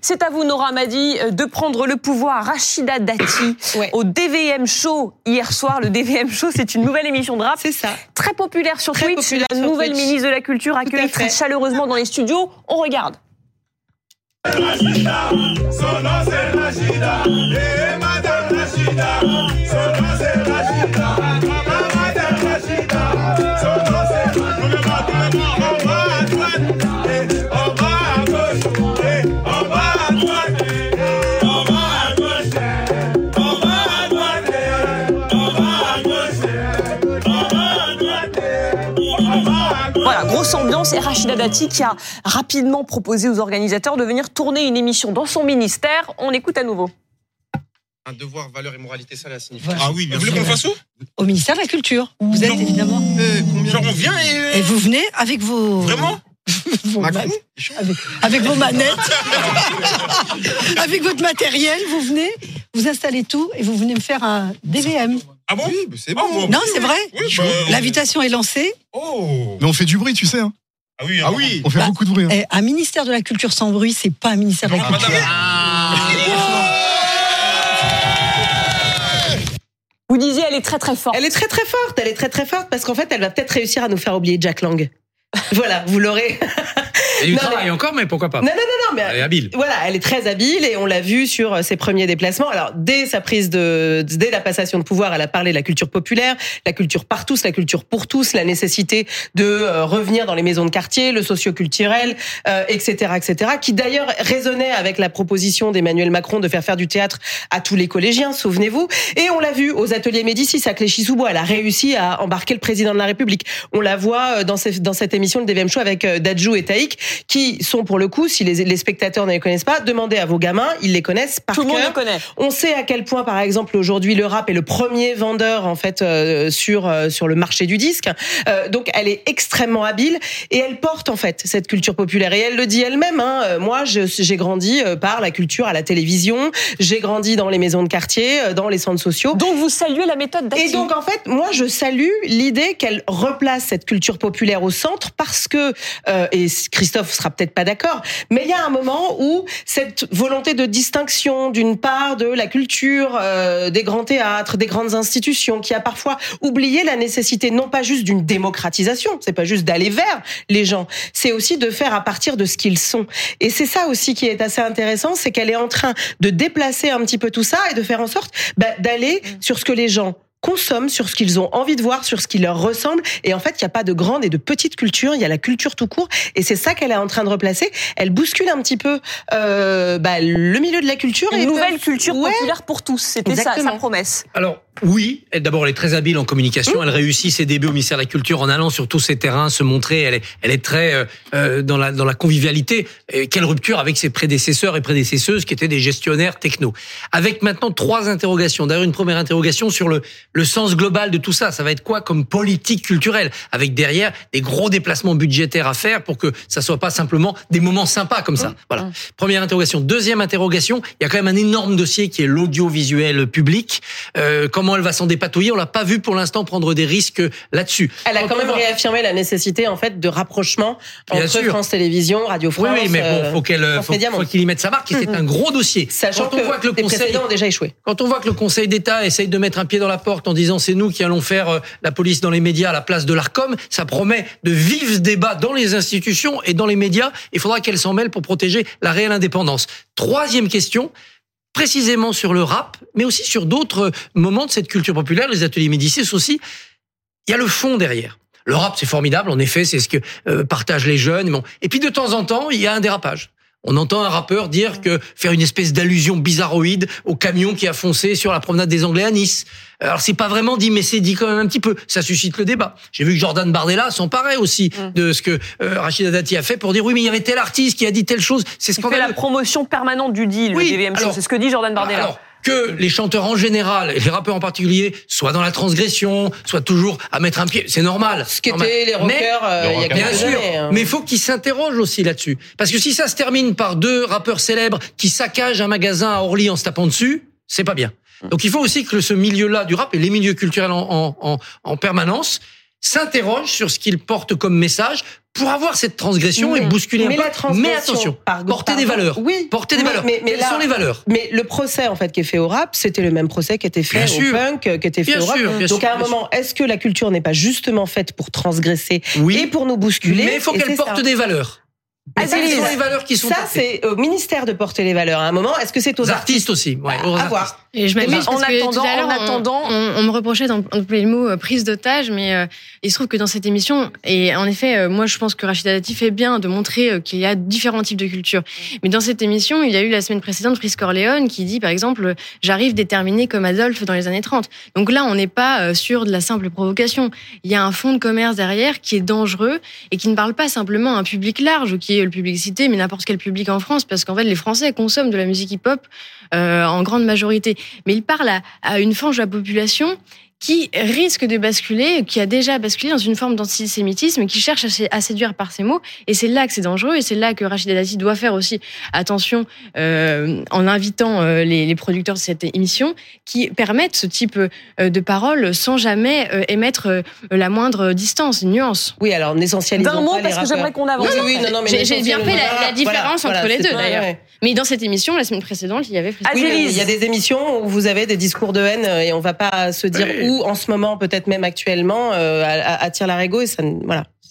C'est à vous, Nora Madi, euh, de prendre le pouvoir. Rachida Dati au DVM Show hier soir. Le DVM Show, c'est une nouvelle émission de rap. C'est ça. Très populaire sur Twitch. la nouvelle ministre de la Culture accueillie très chaleureusement dans les studios. On regarde. Rachida, son nom c'est Rachida, grosse ambiance et Rachida Dati qui a rapidement proposé aux organisateurs de venir tourner une émission dans son ministère. On écoute à nouveau. Un devoir, valeur et moralité, ça la signifie. Ah oui, bien Vous voulez qu'on fasse où Au ministère de la Culture. Vous êtes évidemment. Euh, genre on vient et. Et vous venez avec vos. Vraiment? avec, avec, vos manettes, avec votre matériel, vous venez, vous installez tout et vous venez me faire un DVM. Ah bon? C'est bon. non, c'est vrai. Bah, L'invitation est lancée. Oh. Mais on fait du bruit, tu sais. Hein. Ah oui, ah oui. On fait bah, beaucoup de bruit. Hein. Eh, un ministère de la Culture sans bruit, c'est pas un ministère de la Culture. Vous disiez, elle est très très forte. Elle est très très forte. Elle est très très forte parce qu'en fait, elle va peut-être réussir à nous faire oublier Jack Lang. voilà, vous l'aurez. Et du travail encore, mais pourquoi pas Non, non, non, non, mais elle est habile. Voilà, elle est très habile et on l'a vu sur euh, ses premiers déplacements. Alors, dès sa prise de, dès la passation de pouvoir, elle a parlé de la culture populaire, la culture par tous, la culture pour tous, la nécessité de euh, revenir dans les maisons de quartier, le socioculturel, euh, etc., etc., qui d'ailleurs résonnait avec la proposition d'Emmanuel Macron de faire faire du théâtre à tous les collégiens, souvenez-vous. Et on l'a vu aux ateliers Médicis à Cléchy-sous-Bois. Elle a réussi à embarquer le président de la République. On la voit dans, dans cette émission, le DVM Show, avec Dadjou et Taïk, qui sont pour le coup, si les, les spectateurs ne les connaissent pas, demandez à vos gamins, ils les connaissent par Tout cœur. le monde le connaît. On sait à quel point, par exemple, aujourd'hui, le rap est le premier vendeur en fait euh, sur euh, sur le marché du disque. Euh, donc, elle est extrêmement habile et elle porte en fait cette culture populaire. Et elle le dit elle-même. Hein, moi, j'ai grandi par la culture à la télévision. J'ai grandi dans les maisons de quartier, dans les centres sociaux. Donc, vous saluez la méthode Et donc, en fait, moi, je salue l'idée qu'elle replace cette culture populaire au centre parce que et Christophe sera peut-être pas d'accord, mais il y a un moment où cette volonté de distinction d'une part de la culture, euh, des grands théâtres, des grandes institutions, qui a parfois oublié la nécessité non pas juste d'une démocratisation, c'est pas juste d'aller vers les gens, c'est aussi de faire à partir de ce qu'ils sont. Et c'est ça aussi qui est assez intéressant, c'est qu'elle est en train de déplacer un petit peu tout ça et de faire en sorte bah, d'aller mmh. sur ce que les gens consomment sur ce qu'ils ont envie de voir, sur ce qui leur ressemble. Et en fait, il n'y a pas de grande et de petite culture, il y a la culture tout court. Et c'est ça qu'elle est en train de replacer. Elle bouscule un petit peu euh, bah, le milieu de la culture. Une nouvelle culture populaire pour tous. C'était ça sa promesse. Alors, oui, d'abord elle est très habile en communication. Elle réussit ses débuts au ministère de la Culture en allant sur tous ces terrains, se montrer. Elle est, elle est très euh, euh dans la dans la convivialité. Et quelle rupture avec ses prédécesseurs et prédécesseuses qui étaient des gestionnaires techno. Avec maintenant trois interrogations. D'ailleurs, une première interrogation sur le le sens global de tout ça. Ça va être quoi comme politique culturelle Avec derrière des gros déplacements budgétaires à faire pour que ça soit pas simplement des moments sympas comme ça. Voilà. Première interrogation. Deuxième interrogation. Il y a quand même un énorme dossier qui est l'audiovisuel public. Euh, comment elle va s'en dépatouiller? On l'a pas vu pour l'instant prendre des risques là-dessus. Elle a quand même réaffirmé la nécessité en fait de rapprochement entre France Télévisions, Radio France. Oui, mais bon, faut qu'elle, faut, qu'il y mette sa marque. C'est un gros dossier. Sachant quand on que voit que le Conseil déjà échoué. Quand on voit que le Conseil d'État essaye de mettre un pied dans la porte en disant c'est nous qui allons faire euh, la police dans les médias à la place de l'Arcom, ça promet de vifs débats dans les institutions et dans les médias. Il faudra qu'elle s'en mêle pour protéger la réelle indépendance. Troisième question précisément sur le rap, mais aussi sur d'autres moments de cette culture populaire, les ateliers Médicis aussi. Il y a le fond derrière. Le rap, c'est formidable, en effet, c'est ce que euh, partagent les jeunes. Bon. Et puis de temps en temps, il y a un dérapage. On entend un rappeur dire que faire une espèce d'allusion bizarroïde au camion qui a foncé sur la promenade des Anglais à Nice. Alors c'est pas vraiment dit, mais c'est dit quand même un petit peu. Ça suscite le débat. J'ai vu que Jordan Bardella s'emparait aussi mm. de ce que euh, Rachida Dati a fait pour dire oui, mais il y avait tel artiste qui a dit telle chose. C'est ce qu'on fait la promotion permanente du deal, oui, le C'est ce que dit Jordan Bardella que les chanteurs en général et les rappeurs en particulier soient dans la transgression, soient toujours à mettre un pied, c'est normal. Ce qu'étaient les rockers euh, il y a Bien sûr, hein. mais il faut qu'ils s'interrogent aussi là-dessus. Parce que si ça se termine par deux rappeurs célèbres qui saccagent un magasin à Orly en se tapant dessus, c'est pas bien. Donc il faut aussi que ce milieu-là du rap et les milieux culturels en, en, en, en permanence s'interrogent sur ce qu'ils portent comme message pour avoir cette transgression et bousculer un mais peu. La mais attention, par, porter des valeurs. Oui. Porter des valeurs. Mais, Quelles sont les valeurs Mais le procès en fait qui est fait au rap, c'était le même procès qui était fait bien au sûr. punk, qui était fait bien au rap. Sûr, Donc sûr, à un moment, est-ce que la culture n'est pas justement faite pour transgresser oui. et pour nous bousculer Mais il faut qu'elle porte ça. des valeurs. Ah, ça, les, les valeurs qui sont ça c'est au ministère de porter les valeurs. À un moment, est-ce que c'est aux, aux artistes, aussi ouais, aux à artistes. voir. Et je m'amuse en parce que attendant, tout à l'heure, en on- attendant, on, on me reprochait d'employer le mot euh, prise d'otage, mais euh, il se trouve que dans cette émission, et en effet, euh, moi je pense que Rachida Dati fait bien de montrer euh, qu'il y a différents types de cultures. Mais dans cette émission, il y a eu la semaine précédente Frisk Corleone qui dit par exemple j'arrive déterminé comme Adolphe dans les années 30. Donc là, on n'est pas euh, sur de la simple provocation. Il y a un fonds de commerce derrière qui est dangereux et qui ne parle pas simplement à un public large, qui est le public mais n'importe quel public en France, parce qu'en fait, les Français consomment de la musique hip-hop euh, en grande majorité. Mais il parle à, à une frange de la population qui risque de basculer, qui a déjà basculé dans une forme d'antisémitisme, qui cherche à, sé- à séduire par ces mots. Et c'est là que c'est dangereux, et c'est là que Rachida Dati doit faire aussi attention euh, en invitant euh, les, les producteurs de cette émission, qui permettent ce type euh, de paroles sans jamais euh, émettre euh, la moindre distance, une nuance. Oui, alors n'essentialisons D'un mot, pas les parce que j'aimerais qu'on avance. Oui, oui, non, non, mais J'ai- bien fait la- différence voilà, entre les deux, d'ailleurs. ouais. Mais dans cette émission, la semaine précédente, il y avait Ah, Oui, il y a des émissions où vous avez des discours de haine et on va pas se dire Oui. Où en ce moment, peut-être même actuellement, euh, à- à- attire l'arigot et ça, voilà.